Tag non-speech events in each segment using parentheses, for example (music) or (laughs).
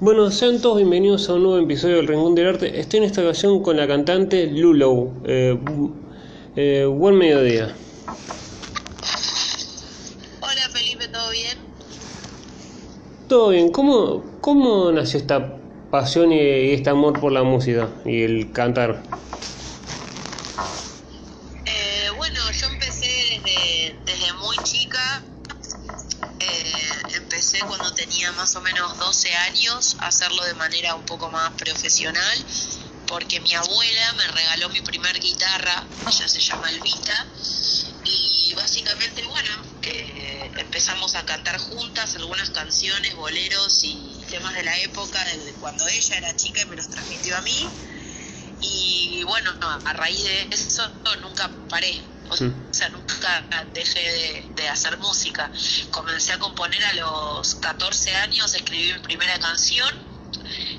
Bueno, sean todos bienvenidos a un nuevo episodio del Rincón del Arte. Estoy en esta ocasión con la cantante Lulow. Eh, eh, buen mediodía. Hola Felipe, ¿todo bien? Todo bien. ¿Cómo, cómo nació esta pasión y, y este amor por la música y el cantar? 12 años a hacerlo de manera un poco más profesional porque mi abuela me regaló mi primer guitarra, ella se llama Elvita, y básicamente, bueno, eh, empezamos a cantar juntas algunas canciones, boleros y temas de la época, desde cuando ella era chica y me los transmitió a mí. Y bueno, no, a raíz de eso nunca paré, o sea, nunca dejé de, de, hacer música. Comencé a componer a los 14 años, escribí mi primera canción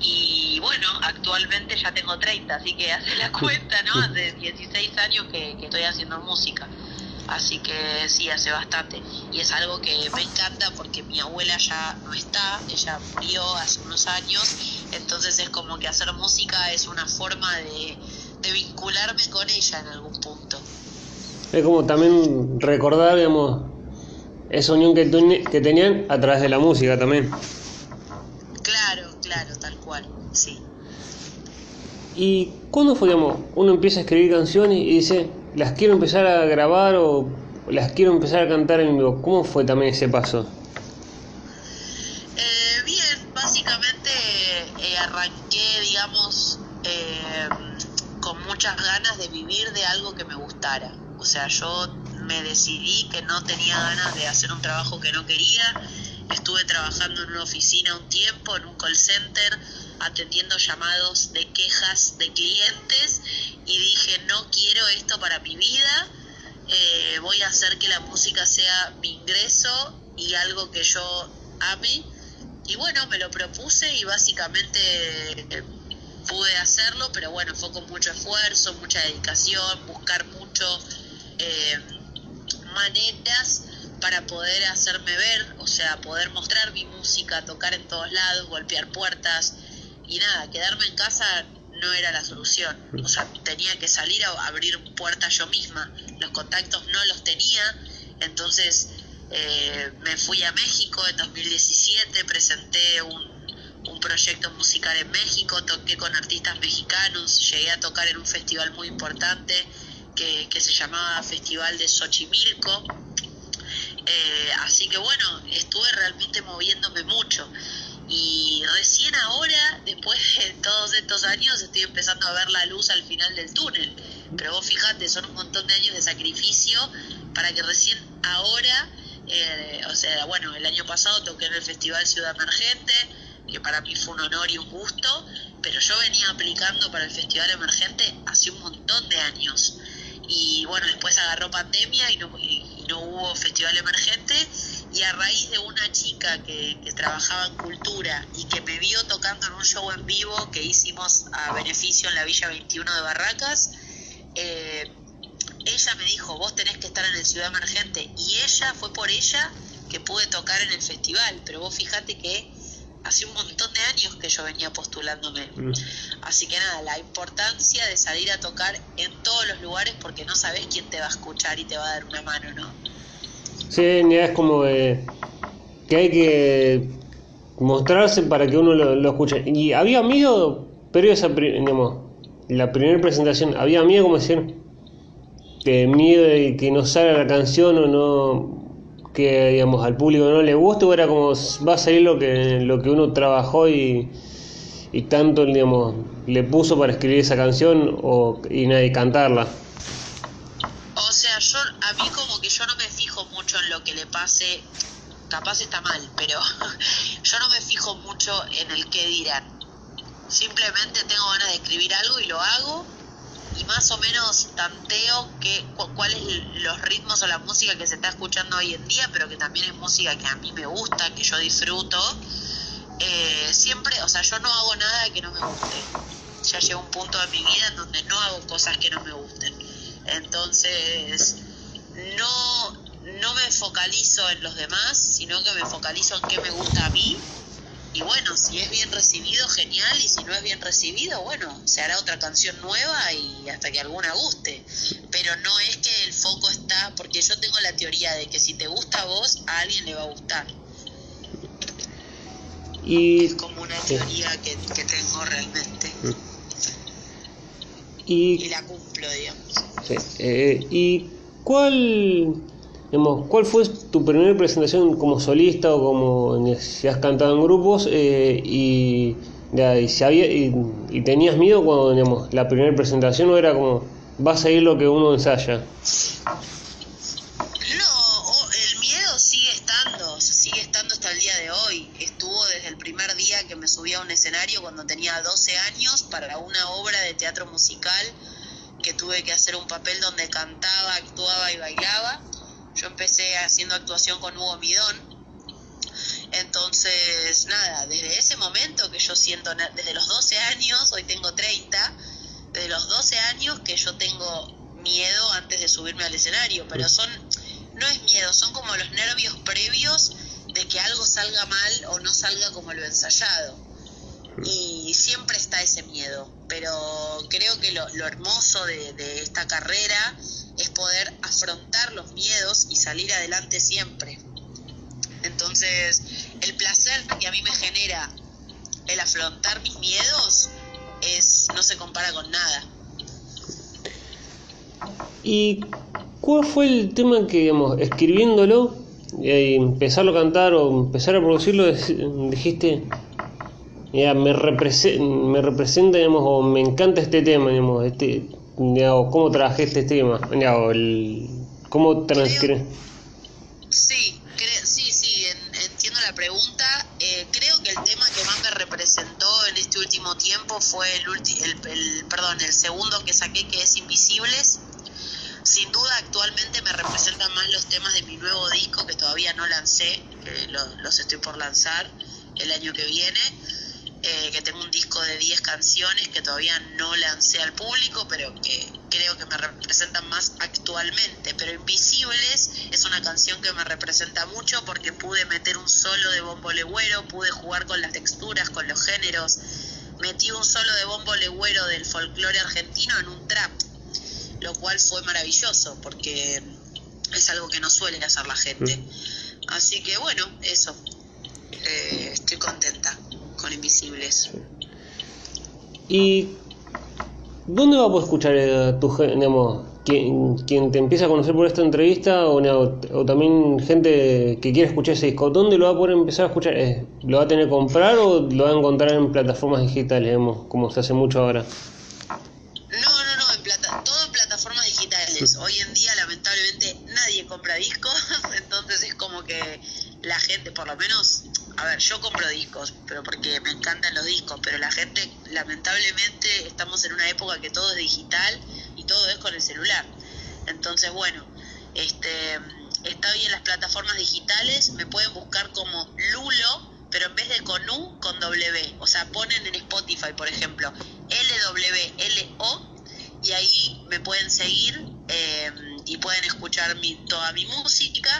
y bueno, actualmente ya tengo 30, así que hace la (laughs) cuenta, ¿no? Hace 16 años que, que estoy haciendo música. Así que sí, hace bastante. Y es algo que me encanta porque mi abuela ya no está, ella murió hace unos años, entonces es como que hacer música es una forma de, de vincularme con ella en algún punto. Es como también recordar, digamos, esa unión que, que tenían a través de la música también. Claro, claro, tal cual, sí. ¿Y cuándo fue, digamos, uno empieza a escribir canciones y dice, las quiero empezar a grabar o las quiero empezar a cantar en vivo? ¿Cómo fue también ese paso? Eh, bien, básicamente eh, arranqué, digamos, eh, con muchas ganas de vivir de algo que me gustara. O sea, yo me decidí que no tenía ganas de hacer un trabajo que no quería. Estuve trabajando en una oficina un tiempo, en un call center, atendiendo llamados de quejas de clientes y dije, no quiero esto para mi vida, eh, voy a hacer que la música sea mi ingreso y algo que yo ame. Y bueno, me lo propuse y básicamente eh, pude hacerlo, pero bueno, fue con mucho esfuerzo, mucha dedicación, buscar mucho eh, maneras para poder hacerme ver, o sea, poder mostrar mi música, tocar en todos lados, golpear puertas y nada, quedarme en casa no era la solución, o sea, tenía que salir a abrir puertas yo misma, los contactos no los tenía, entonces eh, me fui a México en 2017, presenté un, un proyecto musical en México, toqué con artistas mexicanos, llegué a tocar en un festival muy importante que, se llamaba Festival de Xochimilco, eh, así que bueno, estuve realmente moviéndome mucho. Y recién ahora, después de todos estos años, estoy empezando a ver la luz al final del túnel. Pero vos fijate, son un montón de años de sacrificio para que recién ahora, eh, o sea, bueno, el año pasado toqué en el Festival Ciudad Emergente, que para mí fue un honor y un gusto, pero yo venía aplicando para el Festival Emergente hace un montón de años. Y bueno, después agarró pandemia y no, y no hubo Festival Emergente. Y a raíz de una chica que, trabajaba en cultura y que me vio tocando en un show en vivo que hicimos a beneficio en la Villa 21 de Barracas, eh, ella me dijo, vos tenés que estar en el Ciudad Emergente y ella, fue por ella que pude tocar en el festival, pero vos fíjate que hace un montón de años que yo venía postulándome. Mm. Así que nada, la importancia de salir a tocar en todos los lugares porque no sabes quién te va a escuchar y te va a dar una mano, ¿no? Sí, es como de, que hay que mostrarse para que uno lo, lo escuche. Y había miedo, pero esa, digamos, la primera presentación, había miedo como decir, que miedo de que no salga la canción o no que digamos al público no le guste o era como va a salir lo que lo que uno trabajó y, y tanto digamos le puso para escribir esa canción o y nadie cantarla. O sea yo a mí como que yo no me fijo mucho en lo que le pase capaz está mal pero (laughs) yo no me fijo mucho en el que dirán. Simplemente tengo ganas de escribir algo y lo hago y más o menos tanteo que cuáles los ritmos o la música que se está escuchando hoy en día, pero que también es música que a mí me gusta, que yo disfruto. Eh, siempre, o sea, yo no hago nada que no me guste. Ya llega un punto de mi vida en donde no hago cosas que no me gusten. Entonces, no, no me focalizo en los demás, sino que me focalizo en qué me gusta a mí y bueno, si es bien recibido, genial, y si no es bien recibido, bueno, se hará otra canción nueva y hasta que alguna guste. Pero no es que el foco está, porque yo tengo la teoría de que si te gusta a vos, a alguien le va a gustar. Y, Es como una teoría que, que tengo realmente. y Y la cumplo, digamos. Sí, eh, ¿Y cuál, digamos, cuál fue tu primera presentación como solista o como si has cantado en grupos eh, y, ya, y, si había, y, tenías miedo cuando digamos, la primera presentación o era como vas a ir lo que uno ensaya? No, el miedo sigue estando, sigue estando hasta el día de hoy. Estuvo desde el primer día que me subí a un escenario cuando tenía 12 años para una obra de teatro musical que tuve que hacer un papel donde cantaba, actuaba y bailaba. Yo empecé haciendo actuación con Hugo Midón. Entonces, nada, desde ese momento que yo siento, desde los 12 años, hoy tengo 30, desde los 12 años que yo tengo miedo antes de subirme al escenario, pero son, no es miedo, son como los nervios previos de que algo salga mal o no salga como lo ensayado. Y siempre está ese miedo, pero creo que lo, lo hermoso de, de esta carrera es poder afrontar los miedos y salir adelante siempre. Entonces, el placer que a mí me genera el afrontar mis miedos es no se compara con nada. ¿Y cuál fue el tema que, digamos, escribiéndolo, y empezarlo a cantar o empezar a producirlo, dijiste, ya, me, me representa, digamos, o me encanta este tema, digamos, este, cómo trabajé este tema, el, cómo transcribí. Sí, sí, sí, en- entiendo la pregunta. Eh, creo que el tema que más me representó en este último tiempo fue el, ulti- el, el- perdón, el segundo que saqué, que es Invisibles. Sin duda, actualmente me representan más los temas de mi nuevo disco que todavía no lancé, que lo- los estoy por lanzar el año que viene. Eh, que tengo un disco de 10 canciones que todavía no lancé al público, pero que creo que me representan más actualmente. Pero Invisibles es una canción que me representa mucho porque pude meter un solo de bombo legüero, pude jugar con las texturas, con los géneros. Metí un solo de bombo legüero del folclore argentino en un trap, lo cual fue maravilloso porque es algo que no suele hacer la gente. Así que bueno, eso. Eh, estoy contenta con Invisibles. ¿Y dónde va a poder escuchar tu digamos, quien, quien te empieza a conocer por esta entrevista o, también gente que quiere escuchar ese disco? ¿Dónde lo va a poder empezar a escuchar? Eh, ¿Lo va a tener que comprar o lo va a encontrar en plataformas digitales, digamos, como se hace mucho ahora? No, no, no, en plata, todo en plataformas digitales. Hoy en día, lamentablemente, nadie compra discos, (laughs) entonces es como que la gente, por lo menos, a ver, yo compro discos, pero porque me encantan los discos, pero la gente, lamentablemente, estamos en una época que todo es digital y todo es con el celular. Entonces, bueno, este, está bien las plataformas digitales, me pueden buscar como Lulo, pero en vez de con U, con W. O sea, ponen en Spotify, por ejemplo, LWLO, y ahí me pueden seguir eh, y pueden escuchar mi, toda mi música.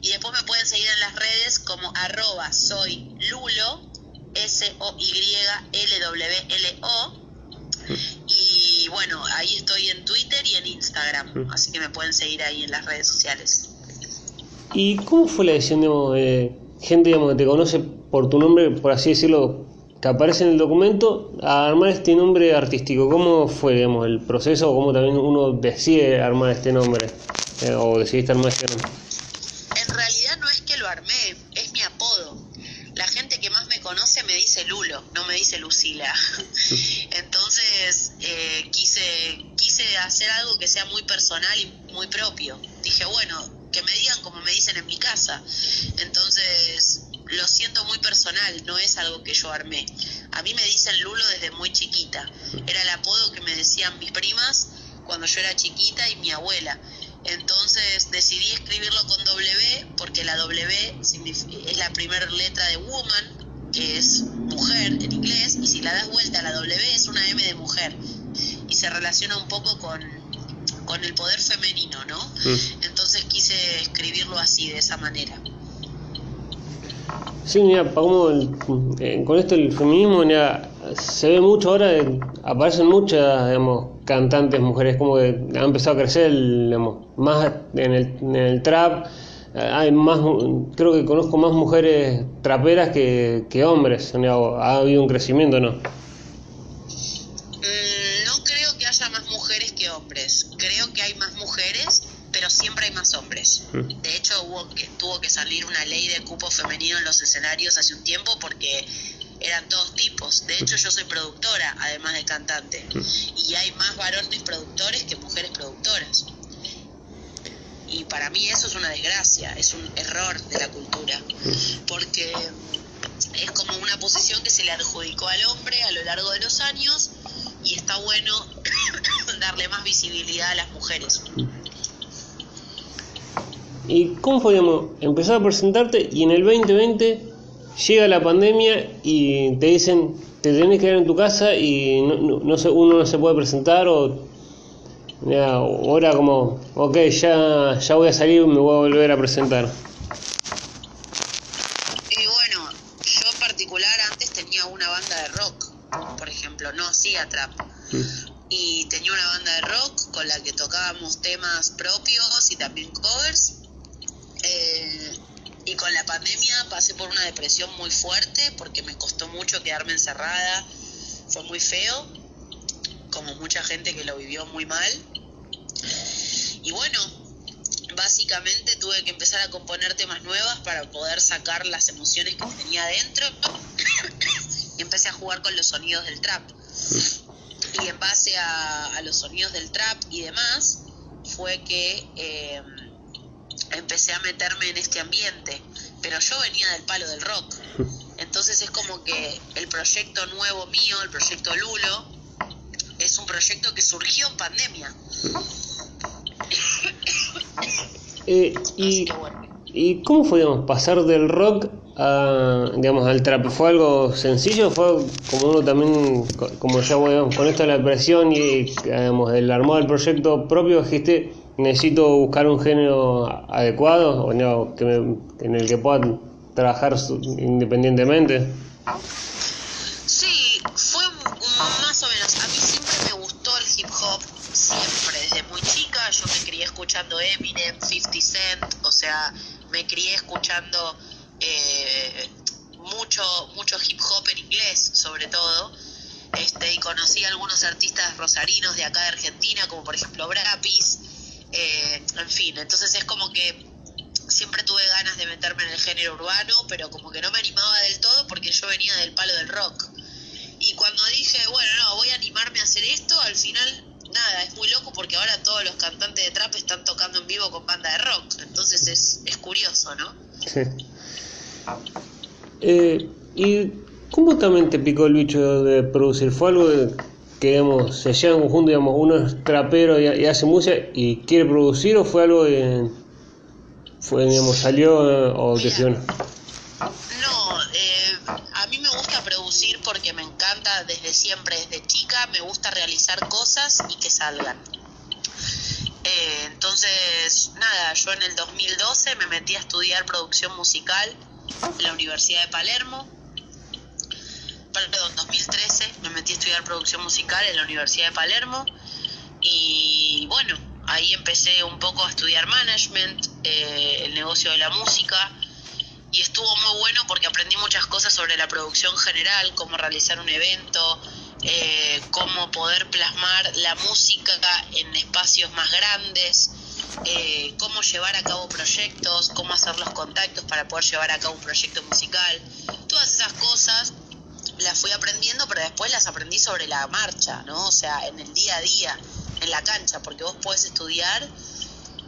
Y después me pueden seguir en las redes como arroba soy Lulo, S-O-Y-L-W-L-O. Y bueno, ahí estoy en Twitter y en Instagram, así que me pueden seguir ahí en las redes sociales. ¿Y cómo fue la decisión, digamos, de gente digamos, que te conoce por tu nombre, por así decirlo, que aparece en el documento, a armar este nombre artístico? ¿Cómo fue digamos, el proceso o cómo también uno decide armar este nombre? Eh, o decidiste armar este nombre. En realidad no es que lo armé, es mi apodo. La gente que más me conoce me dice Lulo, no me dice Lucila. (laughs) Entonces eh, quise, quise hacer algo que sea muy personal y muy propio. Dije, bueno, que me digan como me dicen en mi casa. Entonces lo siento muy personal, no es algo que yo armé. A mí me dicen Lulo desde muy chiquita. Era el apodo que me decían mis primas cuando yo era chiquita y mi abuela. Entonces decidí escribirlo con W porque la W es la primera letra de woman, que es mujer en inglés, y si la das vuelta la W es una M de mujer. Y se relaciona un poco con, con el poder femenino, ¿no? Entonces quise escribirlo así, de esa manera. Sí, mira, como eh, con esto el feminismo se ve mucho ahora, aparecen muchas, digamos, cantantes mujeres, como que han empezado a crecer, digamos, más en el, en el trap, hay más, creo que conozco más mujeres traperas que, que hombres, ha habido un crecimiento, ¿no? Siempre hay más hombres. Mm. De hecho, hubo que, tuvo que salir una ley de cupo femenino en los escenarios hace un tiempo porque eran todos tipos. De hecho, yo soy productora, además de cantante. Mm. Y hay más varones productores que mujeres productoras. Y para mí eso es una desgracia, es un error de la cultura. Mm. Porque es como una posición que se le adjudicó al hombre a lo largo de los años y está bueno (coughs) darle más visibilidad a las mujeres. ¿Y cómo fue, digamos, empezar a presentarte y en el 2020 llega la pandemia y te dicen, te tenés que quedar en tu casa y no, no, se, uno no se puede presentar o ahora como, ok, ya, ya voy a salir y me voy a volver a presentar? Y bueno, yo en particular antes tenía una banda de rock, por ejemplo, no hacía trap. Mm. Y tenía una banda de rock con la que tocábamos temas propios y también covers eh, y con la pandemia pasé por una depresión muy fuerte porque me costó mucho quedarme encerrada. Fue muy feo, como mucha gente que lo vivió muy mal. Y bueno, básicamente tuve que empezar a componer temas nuevas para poder sacar las emociones que tenía adentro. y empecé a jugar con los sonidos del trap. Y en base a, los sonidos del trap y demás, fue que... Eh, empecé a meterme en este ambiente, pero yo venía del palo del rock. (laughs) Entonces es como que el proyecto nuevo mío, el proyecto Lulo, es un proyecto que surgió en pandemia. (laughs) Eh, y, ¿Y cómo fue, pasar del rock a, digamos, al trap? ¿Fue algo sencillo? ¿Fue como uno también, como ya, bueno, con esto de la presión y, digamos, el armado del proyecto propio, dijiste, necesito buscar un género adecuado o no, que en el que pueda trabajar independientemente. Sí, fue más o menos. A mí siempre me gustó el hip hop, siempre, desde muy chica. Yo me crié escuchando Eminem, 50 Cent, o sea, me crié escuchando eh, mucho, mucho hip hop en inglés, sobre todo. Este, y conocí a algunos artistas rosarinos de acá de Argentina, como por ejemplo Brapis, eh, en fin, entonces es como que siempre tuve ganas de meterme en el género urbano, pero como que no me animaba del todo porque yo venía del palo del rock. Y cuando dije, bueno, no, voy a animarme a hacer esto, al final, nada, es muy loco porque ahora todos los cantantes de trap están tocando en vivo con banda de rock. Entonces es, es curioso, ¿no? Sí. Eh, ¿Y cómo también te picó el bicho de producir? ¿Fue algo de que digamos, se llevan conjunto, digamos, uno es trapero y, hace música y quiere producir o fue algo que fue, digamos, salió eh, o decidió No, eh, a mí me gusta producir porque me encanta desde siempre, desde chica, me gusta realizar cosas y que salgan. Eh, entonces, nada, yo en el 2012 me metí a estudiar producción musical en la Universidad de Palermo perdón, 2013 me metí a estudiar producción musical en la Universidad de Palermo y bueno, ahí empecé un poco a estudiar management, eh, el negocio de la música y estuvo muy bueno porque aprendí muchas cosas sobre la producción general, cómo realizar un evento, eh, cómo poder plasmar la música en espacios más grandes, eh, cómo llevar a cabo proyectos, cómo hacer los contactos para poder llevar a cabo un proyecto musical, todas esas cosas las fui aprendiendo, pero después las aprendí sobre la marcha, ¿no? O sea, en el día a día, en la cancha, porque vos podés estudiar,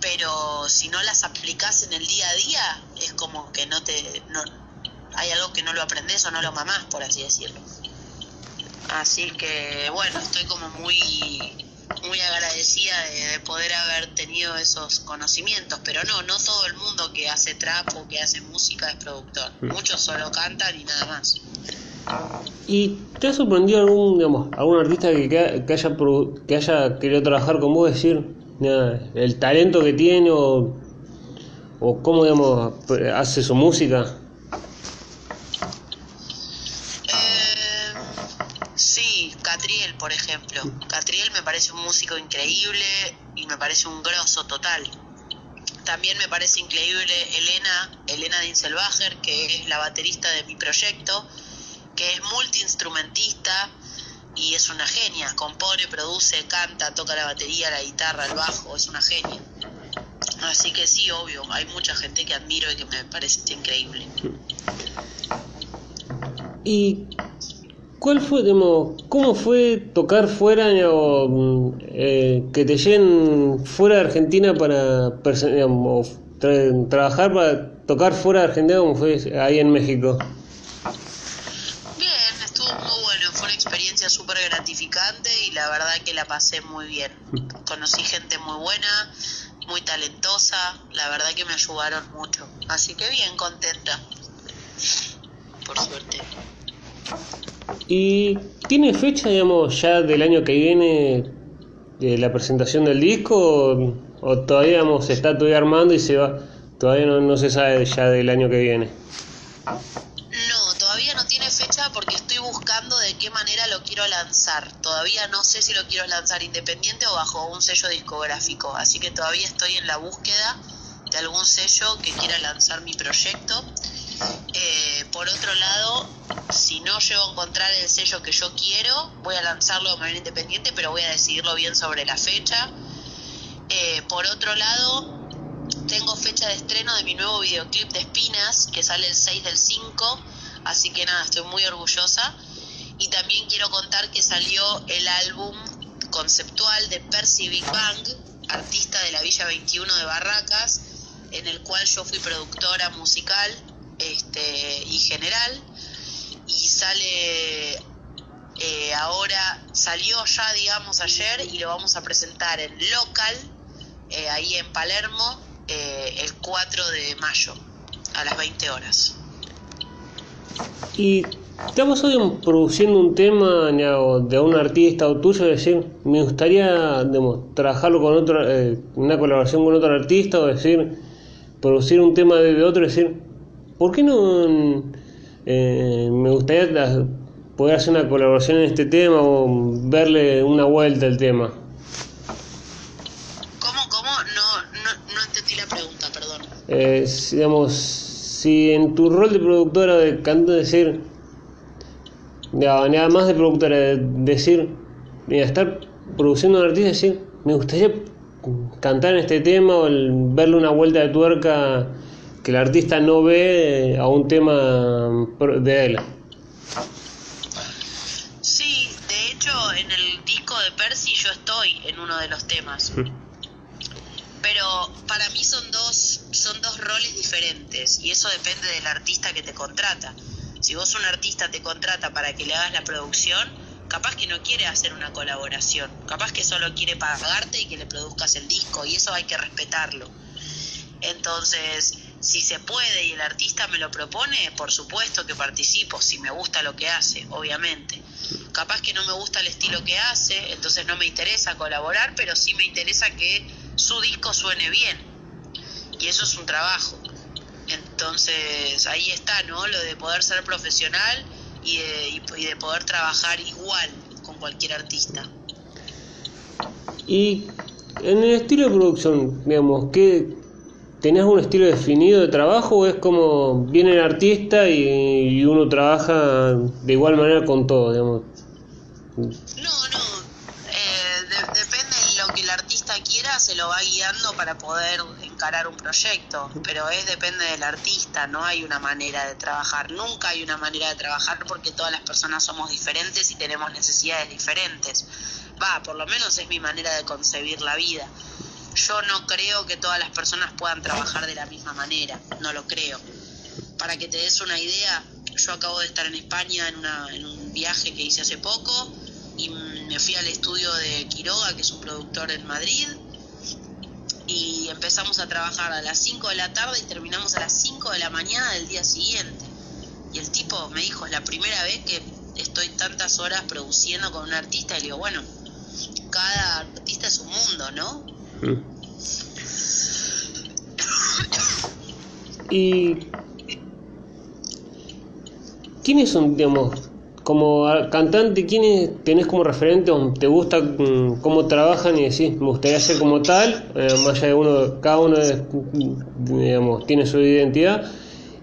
pero si no las aplicás en el día a día, es como que no te... No, hay algo que no lo aprendes o no lo mamás, por así decirlo. Así que, bueno, estoy como muy muy agradecida de, poder haber tenido esos conocimientos, pero no, no todo el mundo que hace trap o que hace música es productor. Mm. Muchos solo cantan y nada más. ¿Y te ha sorprendido algún, digamos, algún artista que, que, haya, que haya querido trabajar con vos? Decir, el talento que tiene o, o cómo, digamos, hace su música. Eh, sí, Catriel, por ejemplo. Catriel me parece un músico increíble y me parece un grosso total. También me parece increíble Elena, Elena Dinselbacher, que es la baterista de mi proyecto que es multiinstrumentista y es una genia. Compone, produce, canta, toca la batería, la guitarra, el bajo, es una genia. Así que sí, obvio, hay mucha gente que admiro y que me parece increíble. ¿Y cuál fue, digamos, cómo fue tocar fuera o eh, que te lleguen fuera de Argentina para trabajar para tocar fuera de Argentina como fue ahí en México? Bien, estuvo muy bueno, fue una experiencia súper gratificante y la verdad que la pasé muy bien. Conocí gente muy buena, muy talentosa, la verdad que me ayudaron mucho. Así que bien, contenta. Por suerte. ¿Y tiene fecha, digamos, ya del año que viene de la presentación del disco o, o todavía digamos, se está todavía armando y se va, todavía no, no se sabe ya del año que viene? No, todavía no tiene fecha porque estoy buscando de qué manera lo quiero lanzar. Todavía no sé si lo quiero lanzar independiente o bajo un sello discográfico. Así que todavía estoy en la búsqueda de algún sello que quiera lanzar mi proyecto. Eh, por otro lado, si no llego a encontrar el sello que yo quiero, voy a lanzarlo de manera independiente, pero voy a decidirlo bien sobre la fecha. Eh, por otro lado, tengo fecha de estreno de mi nuevo videoclip de Espinas, que sale el 6 del 5, así que nada, estoy muy orgullosa. Y también quiero contar que salió el álbum conceptual de Percy Big Bang, artista de la Villa 21 de Barracas, en el cual yo fui productora musical este, y general. Y sale eh, ahora, salió ya, digamos, ayer y lo vamos a presentar en local, eh, ahí en Palermo, eh, el 4 de mayo, a las 20 horas. Y estamos hoy produciendo un tema de un artista o tuyo, decir, me gustaría trabajarlo con otro, eh, una colaboración con otro artista, o decir, producir un tema de, otro, decir, ¿por qué no eh, me gustaría poder hacer una colaboración en este tema o verle una vuelta al tema? ¿Cómo, cómo? No, no, no entendí la pregunta, perdón. Eh, digamos, si en tu rol de productora de canto decir, ya, nada más de productora, de decir, mira, estar produciendo un artista, decir, me gustaría cantar en este tema o el- verle una vuelta de tuerca que el artista no ve eh, a un tema de él. Sí, de hecho, en el disco de Percy yo estoy en uno de los temas. Pero para mí son dos, son dos roles diferentes y eso depende del artista que te contrata. Si vos un artista te contrata para que le hagas la producción, capaz que no quiere hacer una colaboración, capaz que solo quiere pagarte y que le produzcas el disco y eso hay que respetarlo. Entonces, si se puede y el artista me lo propone, por supuesto que participo, si me gusta lo que hace, obviamente. Capaz que no me gusta el estilo que hace, entonces no me interesa colaborar, pero sí me interesa que su disco suene bien. Y eso es un trabajo. Entonces, ahí está, ¿no? Lo de poder ser profesional y de, y- de poder trabajar igual con cualquier artista. Y en el estilo de producción, digamos, ¿qué, ¿tenés un estilo definido de trabajo o es como viene el artista y, y uno trabaja de igual manera con todo, digamos? No, no. eh, de- depende de lo que el artista quiera, se lo va guiando para poder encarar un proyecto. Pero es depende del artista, no hay una manera de trabajar. Nunca hay una manera de trabajar porque todas las personas somos diferentes y tenemos necesidades diferentes. Va, por lo menos es mi manera de concebir la vida. Yo no creo que todas las personas puedan trabajar de la misma manera, no lo creo. Para que te des una idea, yo acabo de estar en España en, en un viaje que hice hace poco y me fui al estudio de Quiroga, que es un productor en Madrid, y empezamos a trabajar a las 5 de la tarde y terminamos a las 5 de la mañana del día siguiente. Y el tipo me dijo, es la primera vez que estoy tantas horas produciendo con un artista, y le digo, bueno, cada artista es un mundo, ¿no? Mm. Y ¿quiénes son, digamos, como cantante, ¿quiénes tenés como referente o te gusta mm, cómo trabajan y decís, me gustaría ser como tal, eh, más allá de uno, cada uno digamos, tiene su identidad?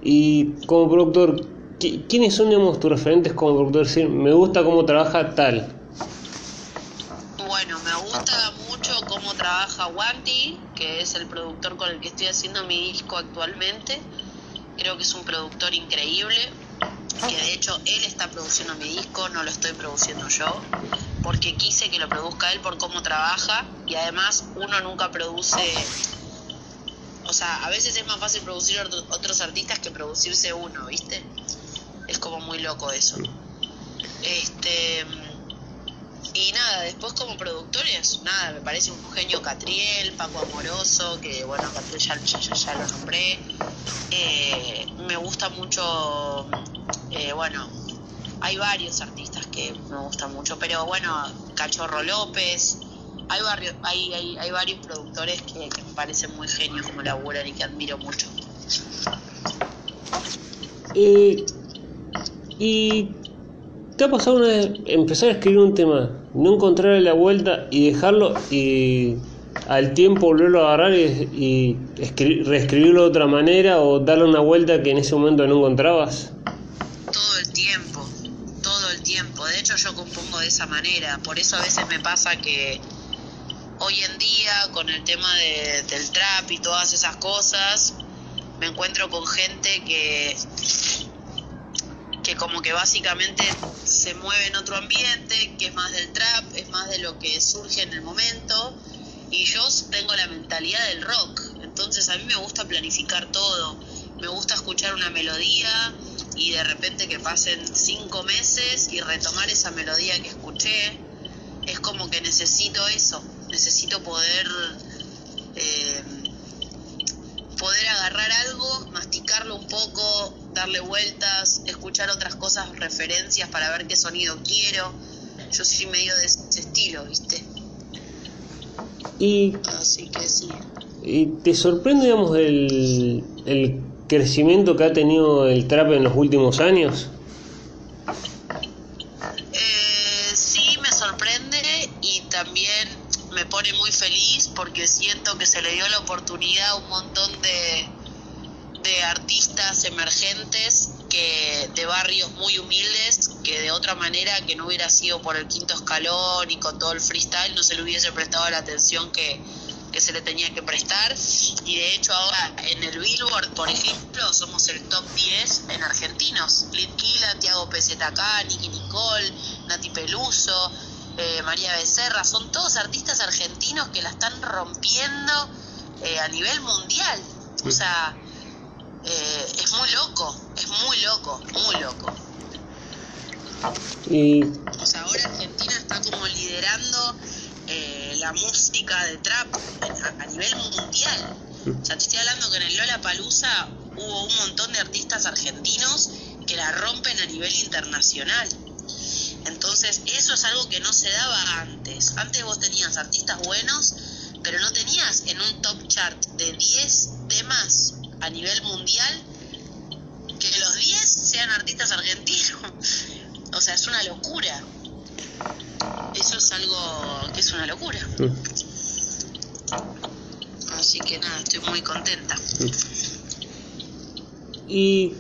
Y como productor, ¿quiénes son digamos, tus referentes como productor? Decir, me gusta cómo trabaja tal. Bueno, me gusta mucho cómo trabaja Wandy, que es el productor con el que estoy haciendo mi disco actualmente. Creo que es un productor increíble, que de hecho él está produciendo mi disco, no lo estoy produciendo yo, porque quise que lo produzca él por cómo trabaja y además uno nunca produce, o sea, a veces es más fácil producir otros artistas que producirse uno, ¿viste? Es como muy loco eso. Este y nada, después como productores, nada, me parece un genio Catriel, Paco Amoroso, que bueno, Catriel ya, ya, lo nombré. Eh, me gusta mucho, eh, bueno, hay varios artistas que me gustan mucho, pero bueno, Cachorro López, hay, varios, hay, hay, hay varios productores que, me parecen muy genios como laburan y que admiro mucho. Eh, y ¿Te ha pasado una vez empezar a escribir un tema, no encontrarle la vuelta y dejarlo y al tiempo volverlo a agarrar y, reescribirlo de otra manera o darle una vuelta que en ese momento no encontrabas? Todo el tiempo, todo el tiempo. De hecho yo compongo de esa manera, por eso a veces me pasa que hoy en día con el tema del trap y todas esas cosas, me encuentro con gente que que como que básicamente se mueve en otro ambiente, que es más del trap, es más de lo que surge en el momento, y yo tengo la mentalidad del rock, entonces a mí me gusta planificar todo, me gusta escuchar una melodía y de repente que pasen cinco meses y retomar esa melodía que escuché, es como que necesito eso, necesito poder... Eh, poder agarrar algo, masticarlo un poco, darle vueltas, escuchar otras cosas, referencias para ver qué sonido quiero. Yo soy medio de ese estilo, ¿viste? Y, Así que sí. ¿Y te sorprende, digamos, el, el crecimiento que ha tenido el trap en los últimos años? Eh, sí, me sorprende y también me pone muy feliz porque siento que se le dio la oportunidad a un montón de, de artistas emergentes que de barrios muy humildes que de otra manera que no hubiera sido por el quinto escalón y con todo el freestyle no se le hubiese prestado la atención que, se le tenía que prestar. Y de hecho ahora en el Billboard por ejemplo somos el top 10 en argentinos. Litquila, Tiago PZK, Nicky Nicole, Nati Peluso eh, María Becerra son todos artistas argentinos que la están rompiendo eh, a nivel mundial. O sea eh, es muy loco, es muy loco, muy loco. Y... O sea, ahora Argentina está como liderando eh, la música de trap a, nivel mundial. O sea, te estoy hablando que en el Lola Palusa hubo un montón de artistas argentinos que la rompen a nivel internacional. Entonces, eso es algo que no se daba antes. Antes vos tenías artistas buenos, pero no tenías en un top chart de 10 temas a nivel mundial que los 10 sean artistas argentinos. O sea, es una locura. Eso es algo que es una locura. Mm. Así que nada, estoy muy contenta. Mm. ¿Y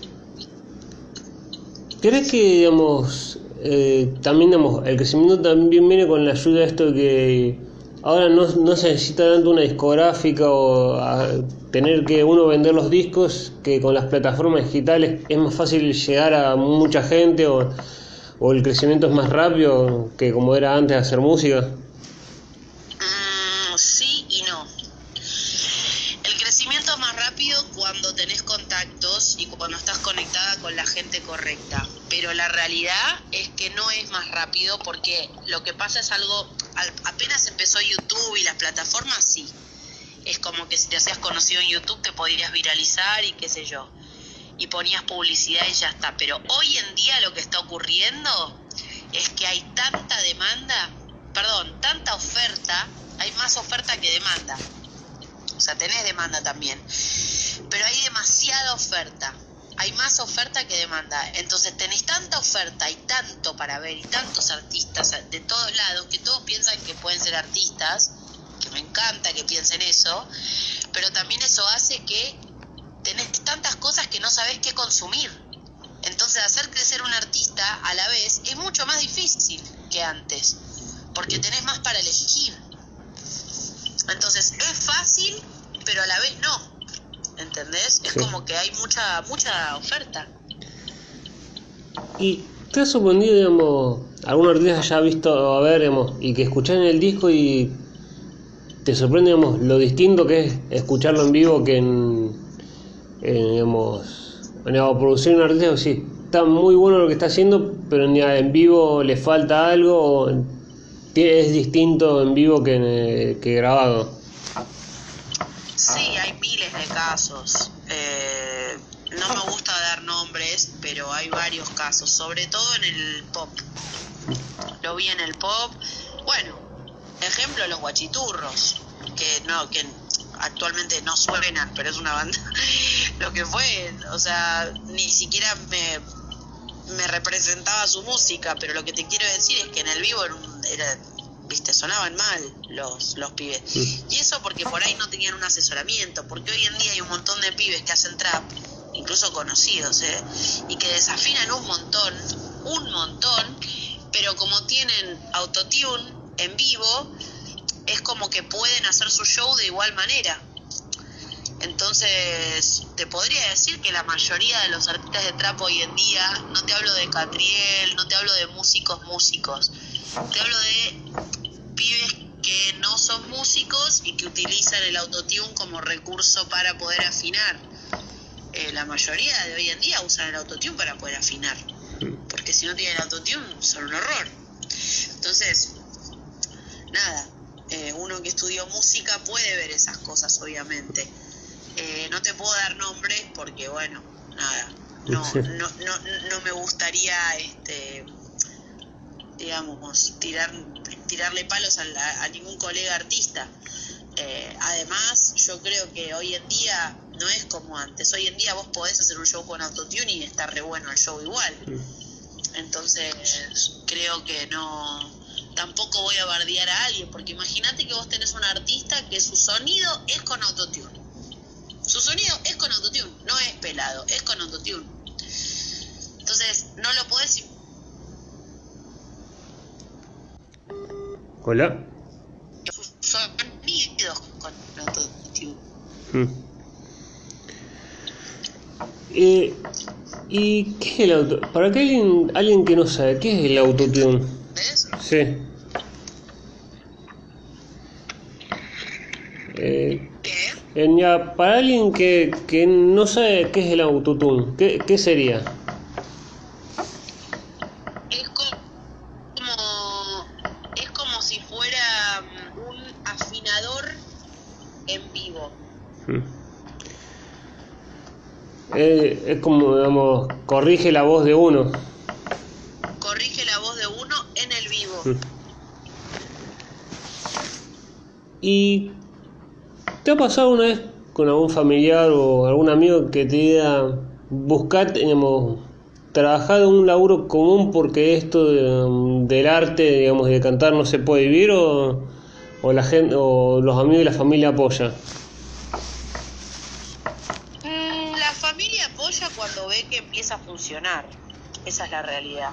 crees que, digamos, eh, también, digamos, el crecimiento también viene con la ayuda de esto que ahora no, no se necesita tanto una discográfica o tener que uno vender los discos, que con las plataformas digitales es más fácil llegar a mucha gente o, o el crecimiento es más rápido que como era antes hacer música. Mm, sí y no. El crecimiento es más rápido cuando tenés contactos y cuando estás conectada con la gente correcta. Pero la realidad es que no es más rápido porque lo que pasa es algo, apenas empezó YouTube y las plataformas, sí es como que si te hacías conocido en YouTube te podrías viralizar y qué sé yo. Y ponías publicidad y ya está. Pero hoy en día lo que está ocurriendo es que hay tanta demanda, perdón, tanta oferta, hay más oferta que demanda. O sea, tenés demanda también. Pero hay demasiada oferta. Hay más oferta que demanda. Entonces tenés tanta oferta y tanto para ver y tantos artistas de todos lados que todos piensan que pueden ser artistas, que me encanta que piensen eso, pero también eso hace que tenés tantas cosas que no sabés qué consumir. Entonces hacer crecer un artista a la vez es mucho más difícil que antes, porque tenés más para elegir. Entonces es fácil, pero a la vez no. ¿Entendés? Es como que hay mucha mucha oferta. ¿Y te ha sorprendido, digamos, algún artista haya visto, a ver, digamos, y que escuchar en el disco y te sorprende, digamos, lo distinto que es escucharlo en vivo que en, digamos, en, producir un artista, sí, está muy bueno lo que está haciendo, pero en, vivo le falta algo, es distinto en vivo que, que grabado. Sí, hay miles de casos. Eh, no me gusta dar nombres, pero hay varios casos, sobre todo en el pop. Lo vi en el pop. Bueno, ejemplo los guachiturros, que no, que actualmente no suenan, pero es una banda. (laughs) Lo que fue, o sea, ni siquiera me, me representaba su música, pero lo que te quiero decir es que en el vivo era viste, sonaban mal los, los pibes. Y eso porque por ahí no tenían un asesoramiento, porque hoy en día hay un montón de pibes que hacen trap, incluso conocidos, ¿eh? y que desafinan un montón, un montón, pero como tienen autotune en vivo, es como que pueden hacer su show de igual manera. Entonces, te podría decir que la mayoría de los artistas de trap hoy en día, no te hablo de Catriel, no te hablo de músicos músicos, te hablo de pibes que no son músicos y que utilizan el autotune como recurso para poder afinar. Eh, la mayoría de hoy en día usan el autotune para poder afinar, porque si no tienen autotune son un horror. Entonces, nada, eh, uno que estudió música puede ver esas cosas, obviamente. Eh, no te puedo dar nombres porque, bueno, nada, no, no, no, no me gustaría, este, digamos, tirar, tirarle palos a, ningún colega artista. Eh, además, yo creo que hoy en día no es como antes. Hoy en día vos podés hacer un show con autotune y está re bueno el show igual. Entonces, creo que no. Tampoco voy a bardear a alguien, porque imagínate que vos tenés un artista que su sonido es con autotune. Su sonido es con autotune, no es pelado, es con autotune. Entonces, no lo podés Hola. Sonidos con autotune. Hmm. Eh, ¿Y qué es el autotune? Para que alguien, alguien que no sabe, ¿qué es el autotune? ¿Ves? Sí. Eh, ¿Qué? ya, para alguien que, que no sabe qué es el autotune, ¿qué, qué sería? Es como, es como si fuera mm, un afinador en vivo. Hmm. Eh, es como, digamos, corrige la voz de uno. Corrige la voz de uno en el vivo. Hmm. ¿Y te ha pasado una vez con algún familiar o algún amigo que te diga, buscar, digamos, trabajar en un laburo común porque esto de- del arte, digamos, de cantar no se puede vivir o, o la gente, o los amigos y la familia apoya? Mm, La familia apoya cuando ve que empieza a funcionar. Esa es la realidad.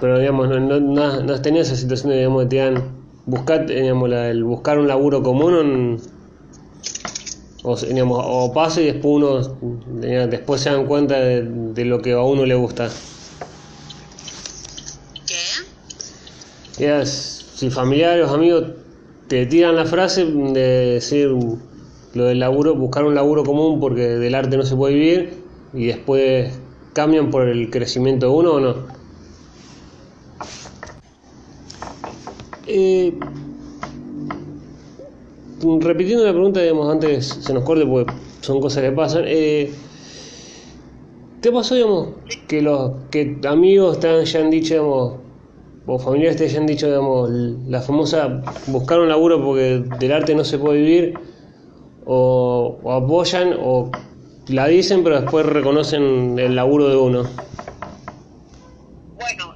Pero digamos, no, no, no, no has tenido esa situación de digamos, que te digan, buscar, digamos, la- el buscar un laburo común o, digamos, o pasa y después uno después se dan cuenta de, de lo que a uno le gusta. ¿Qué? Ya, si familiares amigos te tiran la frase de decir lo del laburo, buscar un laburo común porque del arte no se puede vivir y después cambian por el crecimiento de uno o no. Eh, repitiendo la pregunta, digamos, antes se nos corte porque son cosas que pasan. Eh, ¿Te pasó, digamos, que los que amigos te han, ya han dicho, digamos, o familiares te hayan dicho, digamos, la famosa buscar un laburo porque del arte no se puede vivir, o, o apoyan o la dicen pero después reconocen el laburo de uno? Bueno,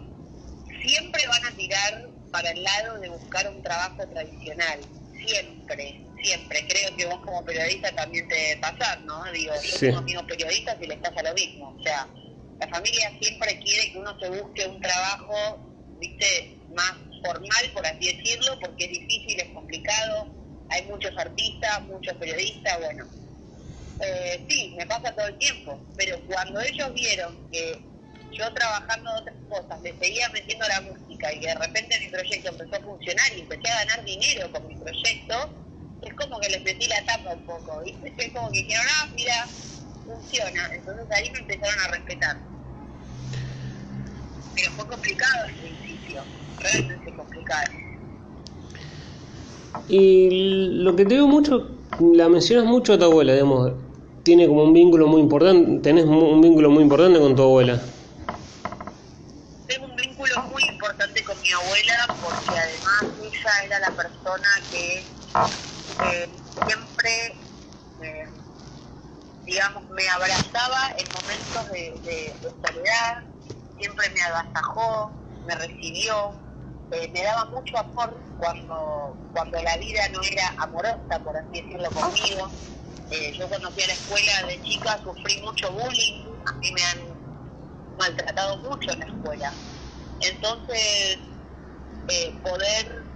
siempre van a tirar para el lado de buscar un trabajo tradicional, siempre, siempre. Creo que vos como periodista también te debe pasar, ¿no? Digo, yo tengo amigos periodistas y les pasa lo mismo, o sea, la familia siempre quiere que uno se busque un trabajo, viste, más formal, por así decirlo, porque es difícil, es complicado, hay muchos artistas, muchos periodistas, bueno. Eh, sí, me pasa todo el tiempo, pero cuando ellos vieron que yo trabajando otras cosas le seguía metiendo la música y de repente mi proyecto empezó a funcionar y empecé a ganar dinero con mi proyecto, es como que les metí la tapa un poco, ¿viste? Es como que dijeron, ah, mira, funciona. Entonces ahí me empezaron a respetar. Pero fue complicado al principio, realmente complicado. Y lo que te digo mucho, la mencionas mucho a tu abuela, digamos, tiene como un vínculo muy importante, tenés un vínculo muy importante con tu abuela. Tengo un vínculo muy importante con mi abuela porque además ella era la persona que eh, siempre, eh, digamos, me abrazaba en momentos de, soledad, siempre me agasajó, me recibió, eh, me daba mucho amor cuando, cuando la vida no era amorosa, por así decirlo, conmigo. yo cuando fui a la escuela de chica sufrí mucho bullying, a mí me han maltratado mucho en la escuela. Entonces, poder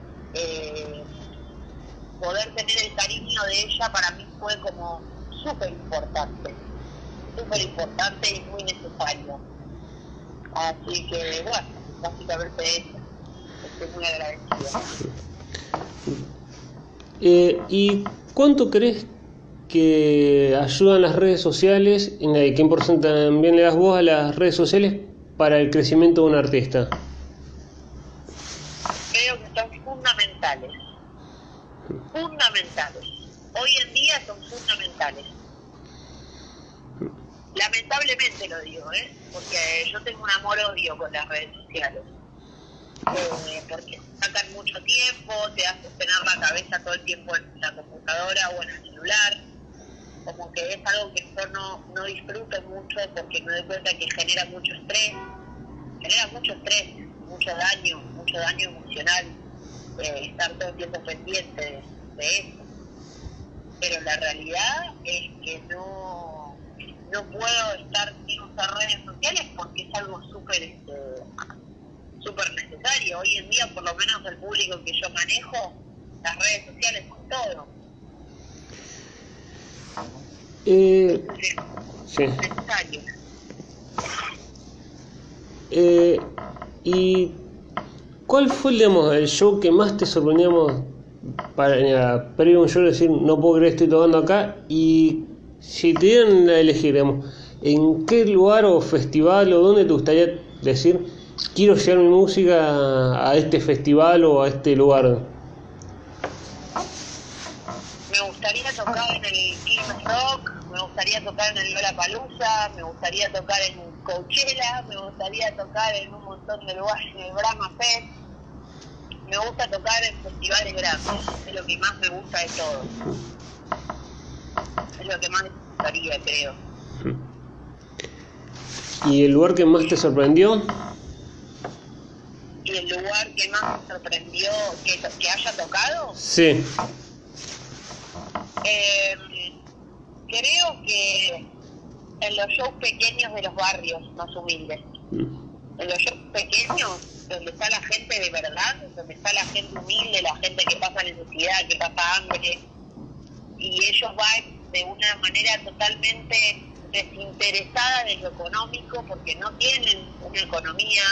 poder tener el cariño de ella para mí fue como súper importante, súper importante y muy necesario. Así que bueno, básicamente eso, estoy muy agradecida. Eh, ¿Y cuánto crees que ayudan las redes sociales, y qué importancia también le das vos a las redes sociales para el crecimiento de un artista? Creo que son fundamentales fundamentales. Hoy en día son fundamentales. Lamentablemente lo digo, ¿eh? porque yo tengo un amor-odio con las redes sociales. Eh, porque sacan mucho tiempo, te hacen tener la cabeza todo el tiempo en la computadora o en el celular. Como que es algo que yo no, no disfruto mucho porque me doy cuenta que genera mucho estrés. Genera mucho estrés, mucho daño, mucho daño emocional eh, estar todo el tiempo pendiente de, eso. Pero la realidad es que no, no puedo estar sin usar redes sociales porque es algo súper este, súper necesario. Hoy en día, por lo menos el público que yo manejo, las redes sociales son todo. Eh, sí. Necesario. Eh, y ¿Cuál fue el show que más te sorprendíamos para, para un show decir no puedo creer estoy tocando acá? Y si te dieran a elegir, ¿en qué lugar o festival o dónde te gustaría decir quiero llevar mi música a este festival o a este lugar? Me gustaría tocar en el King Rock, me gustaría tocar en el Lollapalooza, me gustaría tocar en Coachella, me gustaría tocar en un montón de lugares, en el Brahma Fest. Me gusta tocar en festivales grandes, es lo que más me gusta de todo. Es lo que más me gustaría, creo. ¿Y el lugar que más te sorprendió? ¿Y el lugar que más me sorprendió que, que haya tocado? Sí. Eh, creo que en los shows pequeños de los barrios más humildes. Mm. En los shows pequeños, donde está la gente de verdad, donde está la gente humilde, la gente que pasa necesidad, que pasa hambre, y ellos van de una manera totalmente desinteresada de lo económico porque no tienen una economía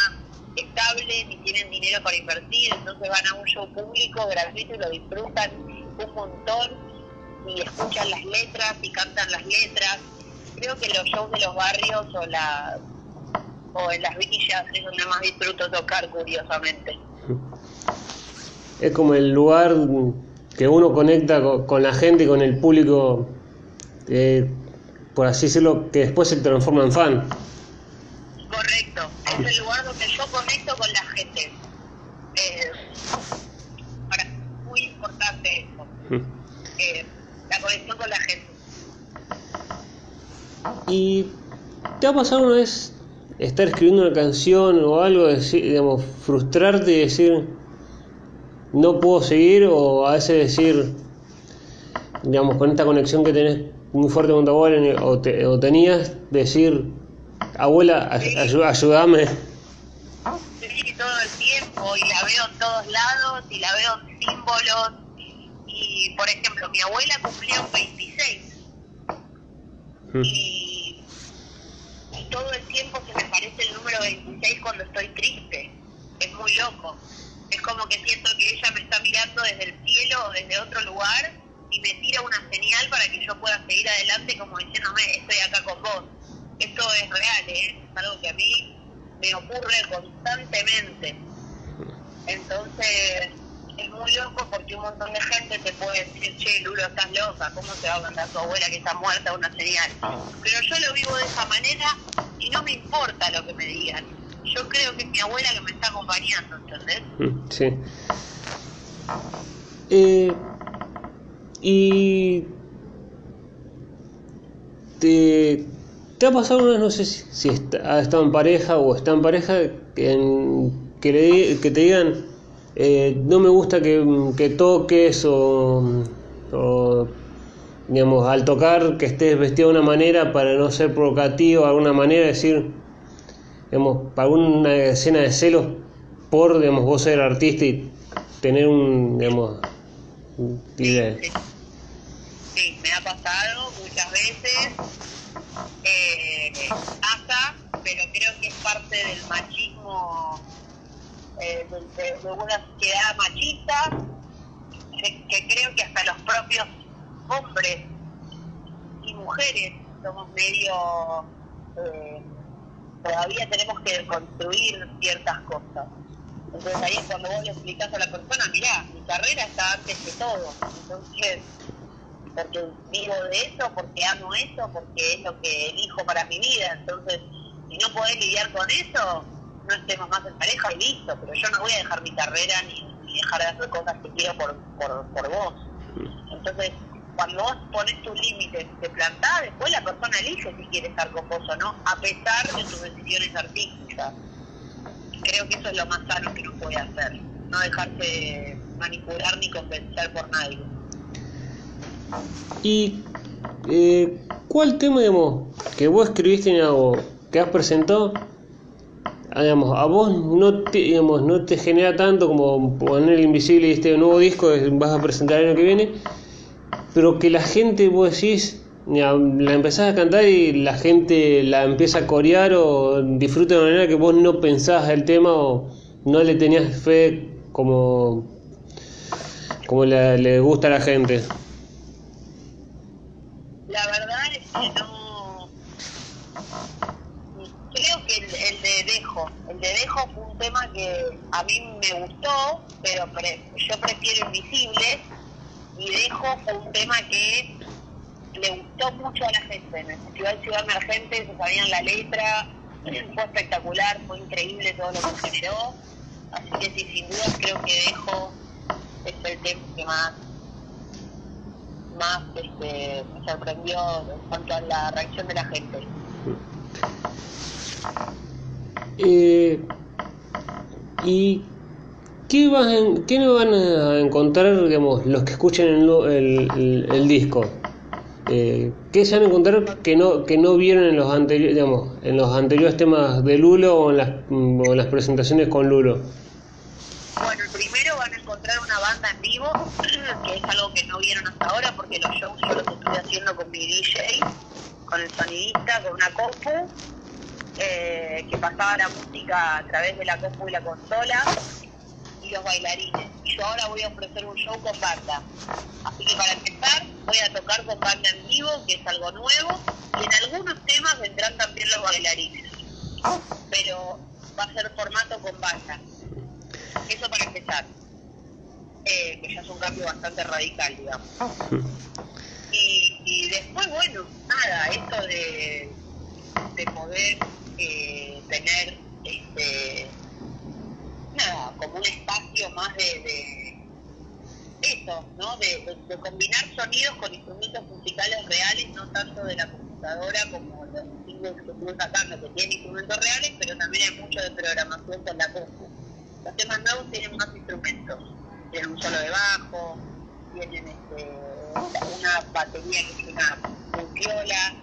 estable ni tienen dinero para invertir, entonces van a un show público gratuito y lo disfrutan un montón y escuchan las letras y cantan las letras creo que los shows de los barrios o la o en las villas es donde más disfruto tocar curiosamente. Es como el lugar que uno conecta con, la gente y con el público eh, por así decirlo que después se transforma en fan. Correcto. Es el lugar donde yo conecto con la gente. Eh, para, muy importante eso mm. ¿Y te ha pasado una vez estar escribiendo una canción o algo, decir, digamos, frustrarte y decir, no puedo seguir, o a veces decir, digamos, con esta conexión que tenés muy fuerte con tu abuela o, te, o tenías, decir, abuela, ayúdame. Sí, todo el tiempo, y la veo en todos lados, y la veo en símbolos, y por ejemplo, mi abuela cumplió 26, hmm. y todo el tiempo se me parece el número 26 cuando estoy triste, es muy loco, es como que siento que ella me está mirando desde el cielo o desde otro lugar, y me tira una señal para que yo pueda seguir adelante como diciéndome, estoy acá con vos. Esto es real, ¿eh? es algo que a mí me ocurre constantemente. Entonces, es muy loco porque un montón de gente te puede decir, che, Lulo, estás loca, ¿cómo se va a mandar tu abuela que está muerta una señal? Pero yo lo vivo de esa manera no me importa lo que me digan. Yo creo que es mi abuela que me está acompañando, ¿entendés? Sí. Eh, y te, te ha pasado una, no sé si, está, ha estado en pareja o está en pareja, que, que, que te digan, eh, no me gusta que, que toques o, digamos, al tocar que estés vestido de una manera para no ser provocativo, de alguna manera decir, digamos, para una escena de celos por, digamos, vos ser artista y tener un, digamos, idea. sí, me ha pasado muchas veces, eh, pasa, pero creo que es parte del machismo, eh, de, una sociedad machista, que, creo que hasta los propios hombres y mujeres somos medio, eh, todavía tenemos que construir ciertas cosas. Entonces ahí es cuando vos le explicás a la persona, mirá, mi carrera está antes que todo. Entonces, porque vivo de eso, porque amo eso, porque es lo que elijo para mi vida. Entonces, si no podés lidiar con eso, no estemos más en pareja y listo. Pero yo no voy a dejar mi carrera ni, dejar de hacer cosas que quiero por, por, por vos. Entonces, cuando vos pones tus límites, te plantás, después la persona elige si quiere estar con vos o no, a pesar de tus decisiones artísticas. Creo que eso es lo más sano que uno puede hacer, no dejarse manipular ni convencer por nadie. ¿Y eh, cuál tema, digamos, que vos escribiste algo que has presentado, digamos, a vos no te, digamos, no te genera tanto como poner el invisible y este nuevo disco que vas a presentar el año que viene, pero que la gente, vos decís, la empezás a cantar y la gente la empieza a corear o disfruta de manera que vos no pensabas el tema o no le tenías fe como, como le gusta a la gente. La verdad es que no. Creo que el, de Dejo, el de Dejo fue un tema que a mí me gustó, pero yo prefiero Invisible, y fue un tema que le gustó mucho a la gente. En el Festival Ciudad Emergente se sabían la letra, fue espectacular, fue increíble todo lo que generó. Así que sí, sin duda creo que Dejo es el tema que más más este, me sorprendió en cuanto a la reacción de la gente. Eh, ¿Y qué, van, qué van a encontrar digamos, los que escuchen el, el, disco? Eh, ¿Qué se van a encontrar que no, que no vieron en los, anteriores digamos, en los anteriores temas de Lulo o en las, o en las presentaciones con Lulo? Bueno, primero van a encontrar una banda en vivo, (clears throat) que es algo que no vieron hasta ahora, porque los shows yo los estoy haciendo con mi DJ, con el sonidista, con una compu, eh, que pasaba la música a través de la compu y la consola, y los bailarines. Y yo ahora voy a ofrecer un show con banda. Así que para empezar, voy a tocar con banda en vivo, que es algo nuevo, y en algunos temas vendrán también los bailarines. Pero va a ser formato con banda. Eso para empezar. Eh, que ya es un cambio bastante radical, digamos. Y, después, bueno, nada, esto de, de poder eh, tener, este, nada, como un espacio más de, eso, ¿no? De, combinar sonidos con instrumentos musicales reales, no tanto de la computadora como los singles que estuve sacando, que tienen instrumentos reales, pero también hay mucho de programación con la compu. Los temas nuevos tienen más instrumentos, tienen un solo de bajo, tienen este, una batería que es una viola,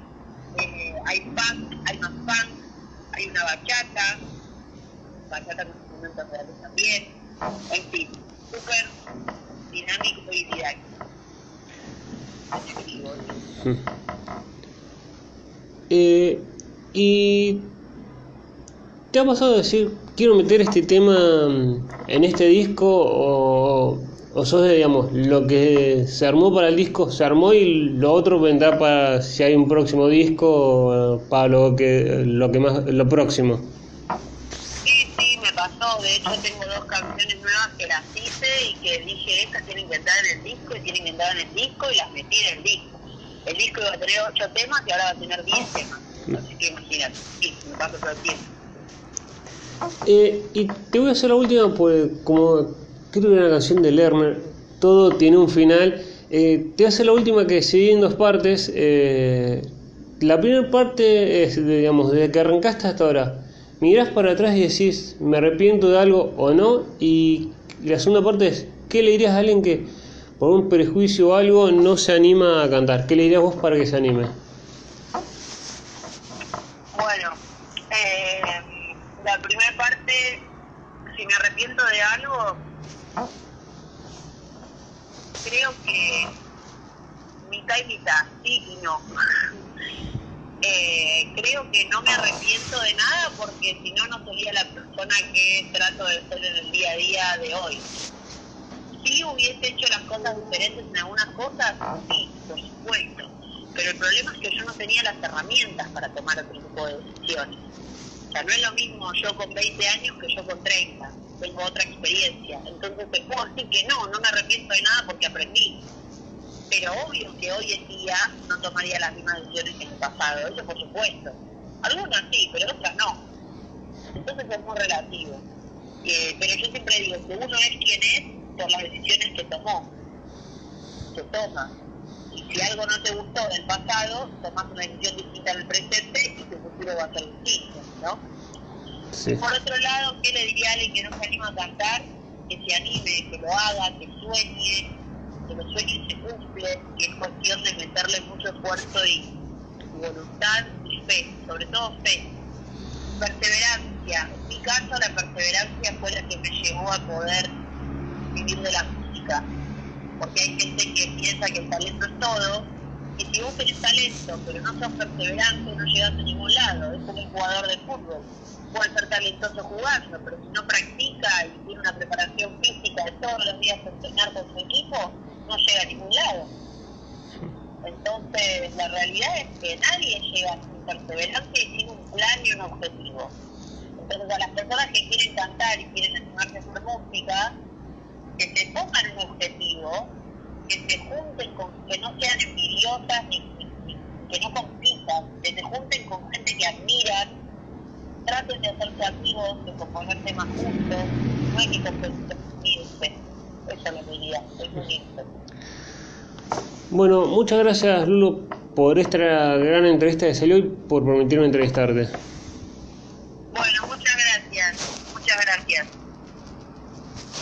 eh, hay funk, hay más funk, hay una bachata, bachata con instrumentos reales también, en fin, súper dinámico y didáctico. Eh, y ¿te ha pasado decir, quiero meter este tema en este disco o, o sos de, digamos, lo que se armó para el disco se armó y lo otro vendrá para si hay un próximo disco para lo que, lo que más, lo próximo? Hecho tengo dos canciones nuevas que las hice y que dije estas tienen que entrar en el disco y tienen que entrar en el disco y las metí en el disco. El disco iba a tener ocho temas y ahora va a tener diez temas. Así que imagínate, sí, me paso todo el tiempo. Eh, y te voy a hacer la última, pues como creo que una canción de Lerner, todo tiene un final. Eh, te hace la última que se en dos partes. Eh, la primera parte es, digamos, desde que arrancaste hasta ahora mirás para atrás y decís, me arrepiento de algo o no, y la segunda parte es, ¿qué le dirías a alguien que por un prejuicio o algo no se anima a cantar? ¿Qué le dirías vos para que se anime? Bueno, eh, la primera parte, si me arrepiento de algo, creo que mitad y mitad, sí y no. Eh, creo que no me arrepiento de nada porque si no, no sería la persona que trato de ser en el día a día de hoy. Si hubiese hecho las cosas diferentes en algunas cosas, sí, por supuesto. Pero el problema es que yo no tenía las herramientas para tomar otro tipo de decisiones. O sea, no es lo mismo yo con 20 años que yo con 30. Tengo otra experiencia. Entonces te puedo decir que no, no me arrepiento de nada porque aprendí pero obvio que hoy en día no tomaría las mismas decisiones que en el pasado, eso por supuesto. Algunas sí, pero otras no. Entonces es muy relativo. Eh, pero yo siempre digo que uno es quien es por las decisiones que tomó, que toma. Y si algo no te gustó del pasado, tomas una decisión distinta en el presente y tu futuro va a ser distinto, ¿no? Por otro lado, ¿qué le diría a alguien que no se anima a cantar? Que se anime, que lo haga, que sueñe, que los sueños se cumplen, que es cuestión de meterle mucho esfuerzo y, voluntad y fe, sobre todo fe. Perseverancia. En mi caso la perseverancia fue la que me llevó a poder vivir de la música. Porque hay gente que piensa que el talento es todo, y si vos tenés talento pero no sos perseverante no llegas a ningún lado. Es como un jugador de fútbol. Puede ser talentoso jugando, pero si no practica y tiene una preparación física de todos los días entrenar con su equipo, no llega a ningún lado. Entonces, la realidad es que nadie llega sin perseverancia y sin un plan y un objetivo. Entonces, a las personas que quieren cantar y quieren animarse a hacer música, que se pongan un objetivo, que se junten con, que no sean envidiosas ni, que no compitan, que se junten con gente que admiran, traten de hacerse amigos, de componerse más juntos, no hay que. Bueno, muchas gracias Lulo por esta gran entrevista que salió y por permitirme entrevistarte. Bueno, muchas gracias.